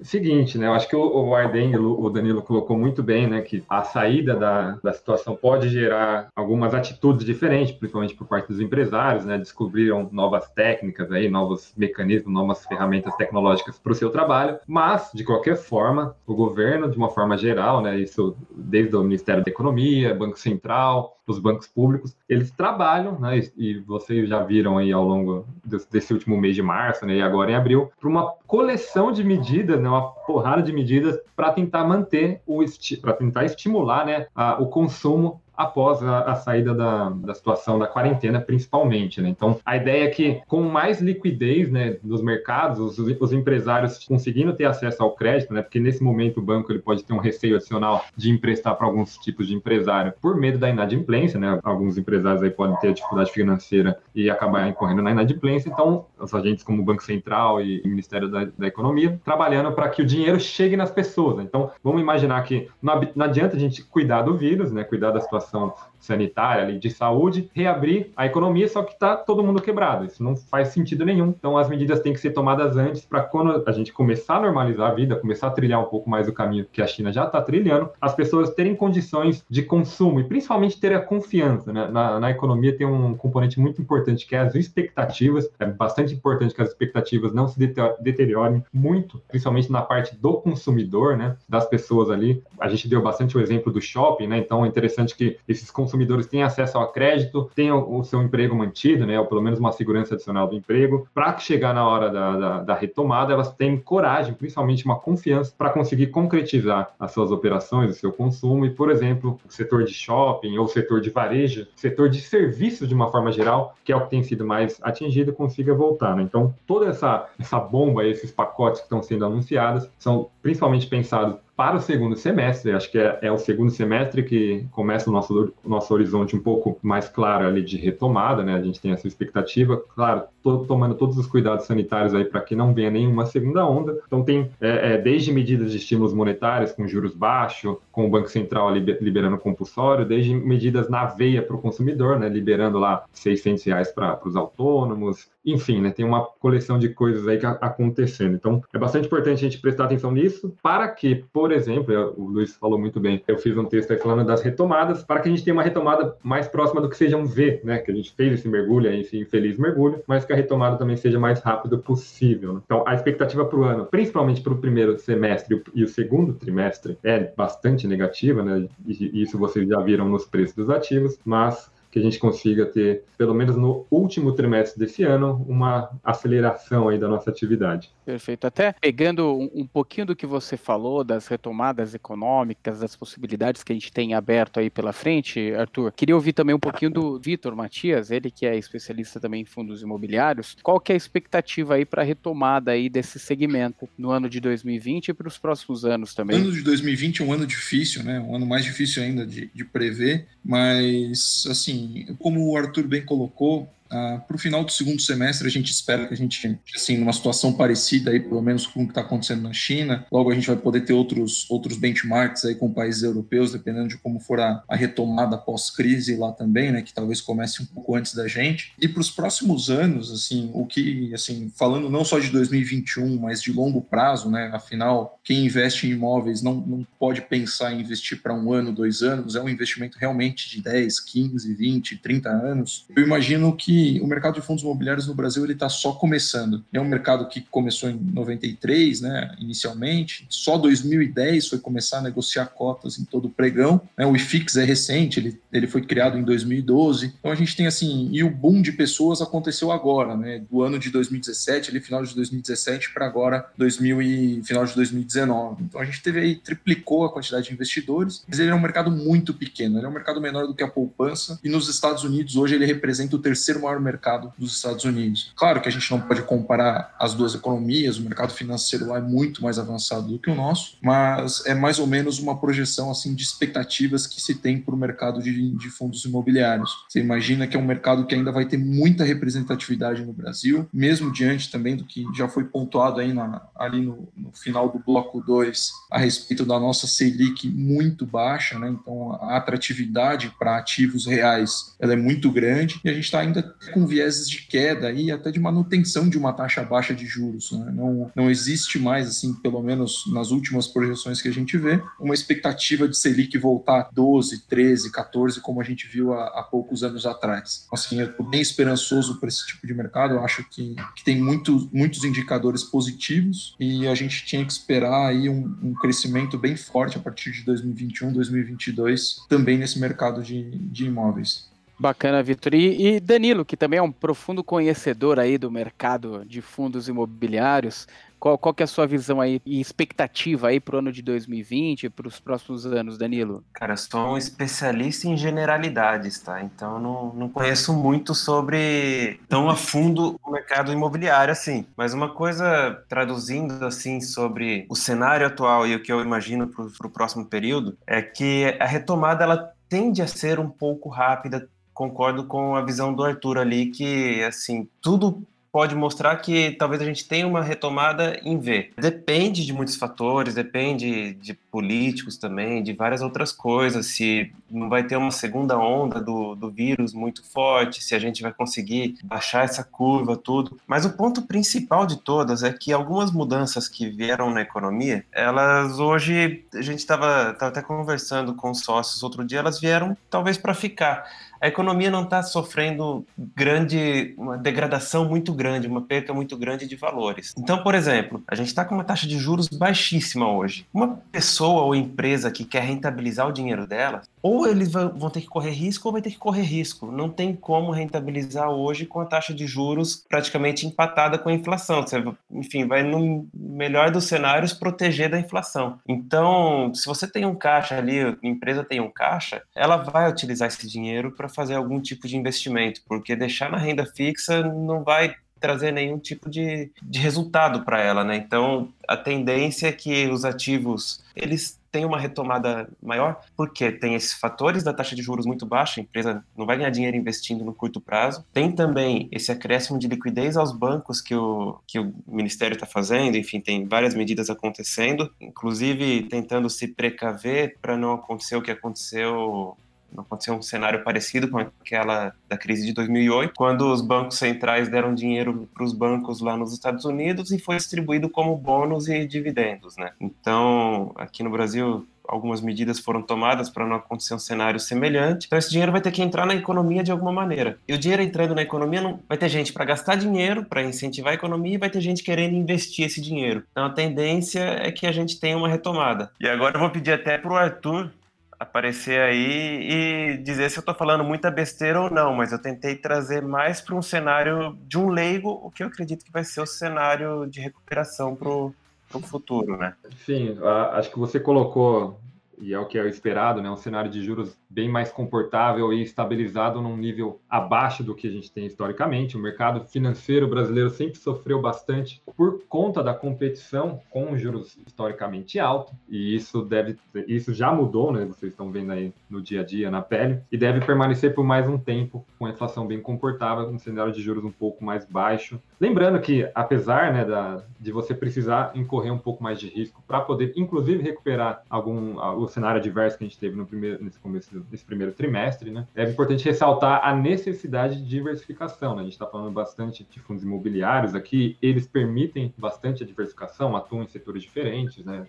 Seguinte, né? Eu acho que o, Arden, o Danilo colocou muito bem, né? Que a saída da, da situação pode gerar algumas atitudes diferentes, principalmente por parte dos empresários, né? Descobriram novas técnicas aí, novos mecanismos, novas ferramentas tecnológicas para o seu trabalho. Mas, de qualquer forma, o governo, de uma forma geral, né? Isso desde o Ministério da Economia, Banco Central, os bancos públicos, eles trabalham, né, e vocês já viram aí ao longo desse último mês de março, né, e agora em abril, para uma coleção de medidas, né, uma porrada de medidas para tentar manter o para tentar estimular, né, a, o consumo após a, a saída da, da, situação da quarentena, principalmente. Né? Então, a ideia é que, com mais liquidez né, nos mercados, os, os, empresários conseguindo ter acesso ao crédito, né, porque nesse momento o banco ele pode ter um receio adicional de emprestar para alguns tipos de empresário por medo da inadimplência. Né? Alguns empresários aí podem ter dificuldade financeira e acabar incorrendo na inadimplência. Então, os agentes como o Banco Central e o Ministério da, da Economia trabalhando para que o dinheiro chegue nas pessoas. Né? Então, vamos imaginar que não, não adianta a gente cuidar do vírus, né, cuidar da situação situação sanitária, ali, de saúde, reabrir a economia, só que está todo mundo quebrado. Isso não faz sentido nenhum. Então, as medidas têm que ser tomadas antes para quando a gente começar a normalizar a vida, começar a trilhar um pouco mais o caminho que a China já está trilhando, as pessoas terem condições de consumo e principalmente ter a confiança. Né? Na, na economia tem um componente muito importante que é as expectativas. É bastante importante que as expectativas não se deteriorem muito, principalmente na parte do consumidor, né? das pessoas ali. A gente deu bastante o exemplo do shopping, né? então é interessante que esses consumidores tenham acesso ao crédito, tenham o seu emprego mantido, né, ou pelo menos uma segurança adicional do emprego, para chegar na hora da, da, da, retomada, elas têm coragem, principalmente uma confiança, para conseguir concretizar as suas operações, o seu consumo, e, por exemplo, o setor de shopping ou o setor de varejo, setor de serviços de uma forma geral, que é o que tem sido mais atingido, consiga voltar. Né? Então, toda essa, essa bomba, esses pacotes que estão sendo anunciados, são principalmente pensados para o segundo semestre. Acho que é, é, o segundo semestre que começa o nosso, nosso horizonte um pouco mais claro ali de retomada, né? A gente tem essa expectativa, claro, tomando todos os cuidados sanitários aí para que não venha nenhuma segunda onda. Então tem é, é, desde medidas de estímulos monetários com juros baixos, com o Banco Central liberando compulsório, desde medidas na veia para o consumidor, né? Liberando lá 600 reais para os autônomos, enfim, né, tem uma coleção de coisas aí acontecendo. Então, é bastante importante a gente prestar atenção nisso, para que, por exemplo, o Luiz falou muito bem, eu fiz um texto aí falando das retomadas, para que a gente tenha uma retomada mais próxima do que seja um V, né, que a gente fez esse mergulho, esse infeliz mergulho, mas que a retomada também seja mais rápido possível. Então, a expectativa para o ano, principalmente para o primeiro semestre e o segundo trimestre, é bastante negativa, né, e isso vocês já viram nos preços dos ativos, mas que a gente consiga ter, pelo menos no último trimestre desse ano, uma aceleração aí da nossa atividade. Perfeito. Até pegando um, um pouquinho do que você falou das retomadas econômicas, das possibilidades que a gente tem aberto aí pela frente, Arthur, queria ouvir também um pouquinho do Vitor Matias, ele que é especialista também em fundos imobiliários. Qual que é a expectativa aí para a retomada aí desse segmento no ano de 2020 e para os próximos anos também? O ano de 2020 é um ano difícil, né? Um ano mais difícil ainda de, de prever, mas assim como o Arthur bem colocou, Uh, para o final do segundo semestre, a gente espera que a gente, assim, numa situação parecida aí, pelo menos com o que está acontecendo na China. Logo a gente vai poder ter outros, outros benchmarks aí com países europeus, dependendo de como for a, a retomada pós-crise lá também, né, que talvez comece um pouco antes da gente. E para os próximos anos, assim, o que, assim, falando não só de 2021, mas de longo prazo, né, afinal, quem investe em imóveis não, não pode pensar em investir para um ano, dois anos, é um investimento realmente de 10, 15, 20, 30 anos. Eu imagino que o mercado de fundos imobiliários no Brasil ele está só começando. É um mercado que começou em 93, né, inicialmente. Só 2010 foi começar a negociar cotas em todo o pregão. Né, o IFIX é recente, ele, ele foi criado em 2012. Então a gente tem assim, e o boom de pessoas aconteceu agora, né, do ano de 2017, ali final de 2017 para agora 2000 e final de 2019. Então a gente teve aí triplicou a quantidade de investidores, mas ele é um mercado muito pequeno, ele é um mercado menor do que a poupança e nos Estados Unidos hoje ele representa o terceiro maior mercado dos Estados Unidos. Claro que a gente não pode comparar as duas economias, o mercado financeiro lá é muito mais avançado do que o nosso, mas é mais ou menos uma projeção assim de expectativas que se tem para o mercado de, de fundos imobiliários. Você imagina que é um mercado que ainda vai ter muita representatividade no Brasil, mesmo diante também do que já foi pontuado aí na, ali no, no final do bloco 2 a respeito da nossa Selic muito baixa, né? então a atratividade para ativos reais ela é muito grande e a gente está ainda com vieses de queda e até de manutenção de uma taxa baixa de juros. Né? Não, não existe mais, assim, pelo menos nas últimas projeções que a gente vê, uma expectativa de Selic voltar a 12, 13, 14, como a gente viu há, há poucos anos atrás. Assim, eu estou bem esperançoso para esse tipo de mercado, eu acho que, que tem muito, muitos indicadores positivos e a gente tinha que esperar aí um, um crescimento bem forte a partir de 2021, 2022, também nesse mercado de, de imóveis. Bacana, Vitor. E, e, Danilo, que também é um profundo conhecedor aí do mercado de fundos imobiliários, qual, qual que é a sua visão aí e expectativa aí para o ano de 2020 e para os próximos anos, Danilo? Cara, eu sou um especialista em generalidades, tá? Então não, não conheço muito sobre tão a fundo o mercado imobiliário assim. Mas uma coisa traduzindo assim sobre o cenário atual e o que eu imagino para o próximo período é que a retomada ela tende a ser um pouco rápida, concordo com a visão do Arthur ali, que assim, tudo pode mostrar que talvez a gente tenha uma retomada em V. Depende de muitos fatores, depende de políticos também, de várias outras coisas, se não vai ter uma segunda onda do, do vírus muito forte, se a gente vai conseguir baixar essa curva, tudo. Mas o ponto principal de todas é que algumas mudanças que vieram na economia, elas hoje, a gente estava até conversando com sócios outro dia, elas vieram talvez para ficar a economia não está sofrendo grande, uma degradação muito grande, uma perca muito grande de valores. Então, por exemplo, a gente está com uma taxa de juros baixíssima hoje. Uma pessoa ou empresa que quer rentabilizar o dinheiro dela, ou eles vão ter que correr risco ou vai ter que correr risco. Não tem como rentabilizar hoje com a taxa de juros praticamente empatada com a inflação. Você, enfim, vai no melhor dos cenários proteger da inflação. Então, se você tem um caixa ali, a empresa tem um caixa, ela vai utilizar esse dinheiro para fazer algum tipo de investimento, porque deixar na renda fixa não vai trazer nenhum tipo de, de resultado para ela, né? Então, a tendência é que os ativos, eles tem uma retomada maior, porque tem esses fatores da taxa de juros muito baixa, a empresa não vai ganhar dinheiro investindo no curto prazo. Tem também esse acréscimo de liquidez aos bancos que o, que o Ministério está fazendo, enfim, tem várias medidas acontecendo, inclusive tentando se precaver para não acontecer o que aconteceu aconteceu um cenário parecido com aquela da crise de 2008, quando os bancos centrais deram dinheiro para os bancos lá nos Estados Unidos e foi distribuído como bônus e dividendos, né? Então, aqui no Brasil, algumas medidas foram tomadas para não acontecer um cenário semelhante. Então esse dinheiro vai ter que entrar na economia de alguma maneira. E o dinheiro entrando na economia não vai ter gente para gastar dinheiro, para incentivar a economia e vai ter gente querendo investir esse dinheiro. Então a tendência é que a gente tenha uma retomada. E agora eu vou pedir até para o Arthur aparecer aí e dizer se eu estou falando muita besteira ou não, mas eu tentei trazer mais para um cenário de um leigo, o que eu acredito que vai ser o cenário de recuperação para o futuro, né? Enfim, acho que você colocou e é o que é esperado, né? Um cenário de juros bem mais confortável e estabilizado num nível abaixo do que a gente tem historicamente. O mercado financeiro brasileiro sempre sofreu bastante por conta da competição com juros historicamente altos, e isso deve isso já mudou, né? Vocês estão vendo aí no dia a dia na pele e deve permanecer por mais um tempo com a inflação bem comportável, um cenário de juros um pouco mais baixo. Lembrando que apesar, né, da, de você precisar incorrer um pouco mais de risco para poder inclusive recuperar algum o cenário adverso que a gente teve no primeiro, nesse começo desse primeiro trimestre, né? É importante ressaltar a necessidade de diversificação. Né? A gente está falando bastante de fundos imobiliários aqui, eles permitem bastante a diversificação, atuam em setores diferentes, né?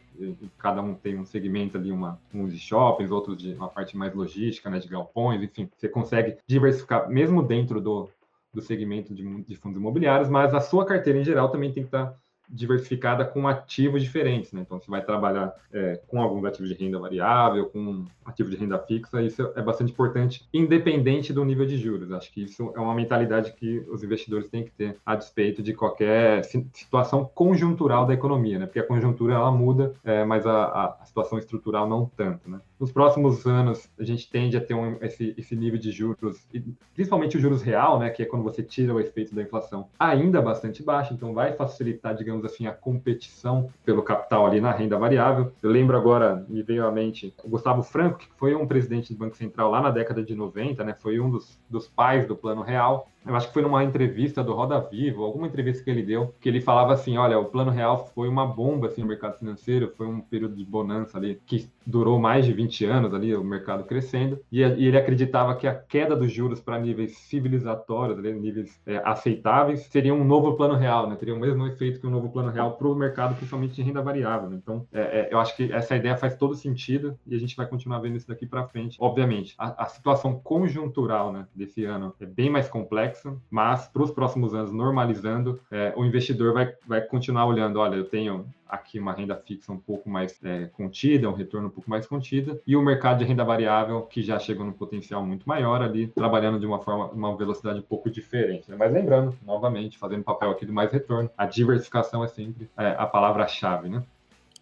Cada um tem um segmento ali, uma, uns de shoppings, outros de uma parte mais logística, né? De galpões, enfim, você consegue diversificar mesmo dentro do do segmento de, de fundos imobiliários, mas a sua carteira em geral também tem que estar diversificada com ativos diferentes, né? Então, você vai trabalhar é, com alguns ativos de renda variável, com ativos de renda fixa, isso é bastante importante, independente do nível de juros. Acho que isso é uma mentalidade que os investidores têm que ter a despeito de qualquer situação conjuntural da economia, né? Porque a conjuntura ela muda, é, mas a, a, situação estrutural não tanto, né? Nos próximos anos, a gente tende a ter um, esse, esse nível de juros, principalmente o juros real, né? Que é quando você tira o efeito da inflação, ainda bastante baixo, então vai facilitar, digamos digamos assim, a competição pelo capital ali na renda variável. Eu lembro agora, me veio à mente, o Gustavo Franco, que foi um presidente do Banco Central lá na década de 90, né, foi um dos, dos pais do Plano Real, eu acho que foi numa entrevista do Roda Vivo, alguma entrevista que ele deu, que ele falava assim, olha, o plano real foi uma bomba assim no mercado financeiro, foi um período de bonança ali que durou mais de 20 anos ali, o mercado crescendo, e, e ele acreditava que a queda dos juros para níveis civilizatórios, ali, níveis é, aceitáveis, seria um novo plano real, né? Teria o mesmo efeito que um novo plano real para o mercado, principalmente de renda variável. Né? Então, é, é, eu acho que essa ideia faz todo sentido e a gente vai continuar vendo isso daqui para frente. Obviamente, a, a situação conjuntural né, desse ano é bem mais complexa, mas para os próximos anos, normalizando, é, o investidor vai, vai continuar olhando: olha, eu tenho aqui uma renda fixa um pouco mais é, contida, um retorno um pouco mais contida, e o mercado de renda variável, que já chegou num potencial muito maior ali, trabalhando de uma forma, uma velocidade um pouco diferente. Né? Mas lembrando, novamente, fazendo papel aqui do mais retorno, a diversificação é sempre é, a palavra-chave, né?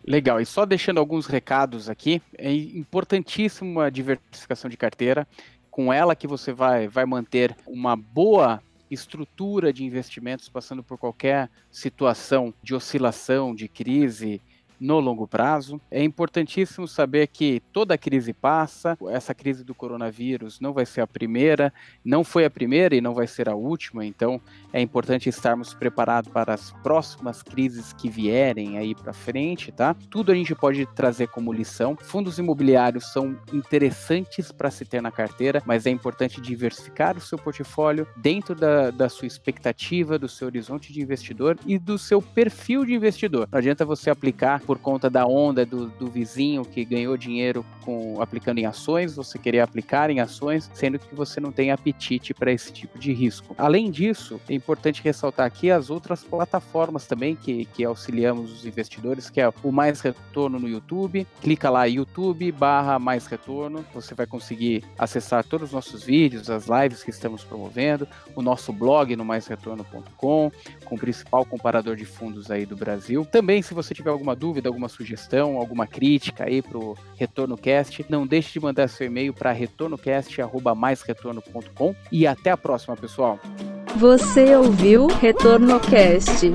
Legal, e só deixando alguns recados aqui, é importantíssimo a diversificação de carteira com ela que você vai, vai manter uma boa estrutura de investimentos passando por qualquer situação de oscilação, de crise, no longo prazo. É importantíssimo saber que toda crise passa, essa crise do coronavírus não vai ser a primeira, não foi a primeira e não vai ser a última, então é importante estarmos preparados para as próximas crises que vierem aí para frente, tá? Tudo a gente pode trazer como lição. Fundos imobiliários são interessantes para se ter na carteira, mas é importante diversificar o seu portfólio dentro da, da sua expectativa, do seu horizonte de investidor e do seu perfil de investidor. Não adianta você aplicar por conta da onda do, do vizinho que ganhou dinheiro com aplicando em ações, você querer aplicar em ações, sendo que você não tem apetite para esse tipo de risco. Além disso, é importante ressaltar aqui as outras plataformas também que, que auxiliamos os investidores, que é o Mais Retorno no YouTube. Clica lá, YouTube barra Mais Retorno. Você vai conseguir acessar todos os nossos vídeos, as lives que estamos promovendo, o nosso blog no maisretorno.com, com o principal comparador de fundos aí do Brasil. Também, se você tiver alguma dúvida, dúvida, alguma sugestão, alguma crítica aí pro RetornoCast, não deixe de mandar seu e-mail para retornocast@maisretorno.com e até a próxima, pessoal. Você ouviu RetornoCast?